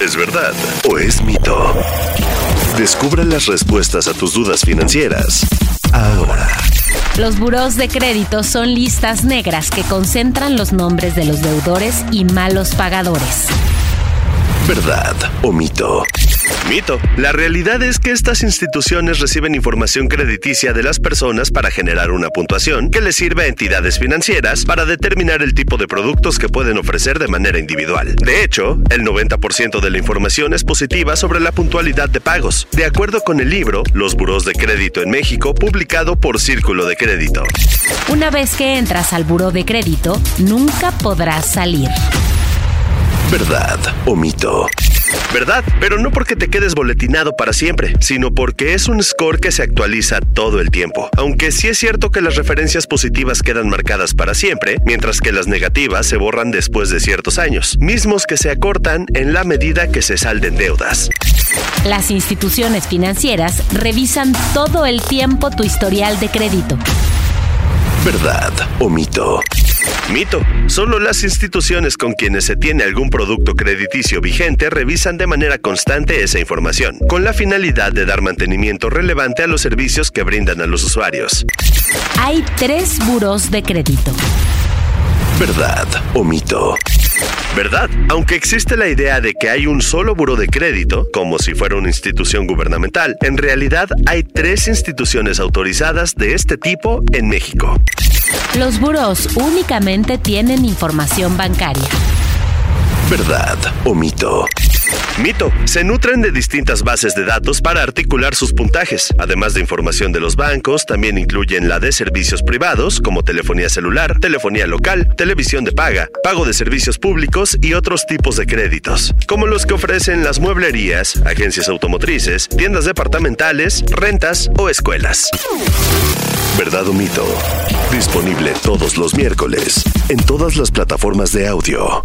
¿Es verdad o es mito? Descubra las respuestas a tus dudas financieras ahora. Los buros de crédito son listas negras que concentran los nombres de los deudores y malos pagadores. ¿Verdad o mito? Mito. La realidad es que estas instituciones reciben información crediticia de las personas para generar una puntuación que les sirve a entidades financieras para determinar el tipo de productos que pueden ofrecer de manera individual. De hecho, el 90% de la información es positiva sobre la puntualidad de pagos, de acuerdo con el libro Los Buros de Crédito en México, publicado por Círculo de Crédito. Una vez que entras al buró de crédito, nunca podrás salir. ¿Verdad o mito? ¿Verdad? Pero no porque te quedes boletinado para siempre, sino porque es un score que se actualiza todo el tiempo. Aunque sí es cierto que las referencias positivas quedan marcadas para siempre, mientras que las negativas se borran después de ciertos años, mismos que se acortan en la medida que se salden deudas. Las instituciones financieras revisan todo el tiempo tu historial de crédito. ¿Verdad o mito? Mito. Solo las instituciones con quienes se tiene algún producto crediticio vigente revisan de manera constante esa información, con la finalidad de dar mantenimiento relevante a los servicios que brindan a los usuarios. Hay tres buros de crédito. ¿Verdad o mito? ¿Verdad? Aunque existe la idea de que hay un solo buro de crédito, como si fuera una institución gubernamental, en realidad hay tres instituciones autorizadas de este tipo en México. Los buros únicamente tienen información bancaria. ¿Verdad o mito? Mito. Se nutren de distintas bases de datos para articular sus puntajes. Además de información de los bancos, también incluyen la de servicios privados, como telefonía celular, telefonía local, televisión de paga, pago de servicios públicos y otros tipos de créditos, como los que ofrecen las mueblerías, agencias automotrices, tiendas departamentales, rentas o escuelas. ¿Verdad o mito? Disponible todos los miércoles en todas las plataformas de audio.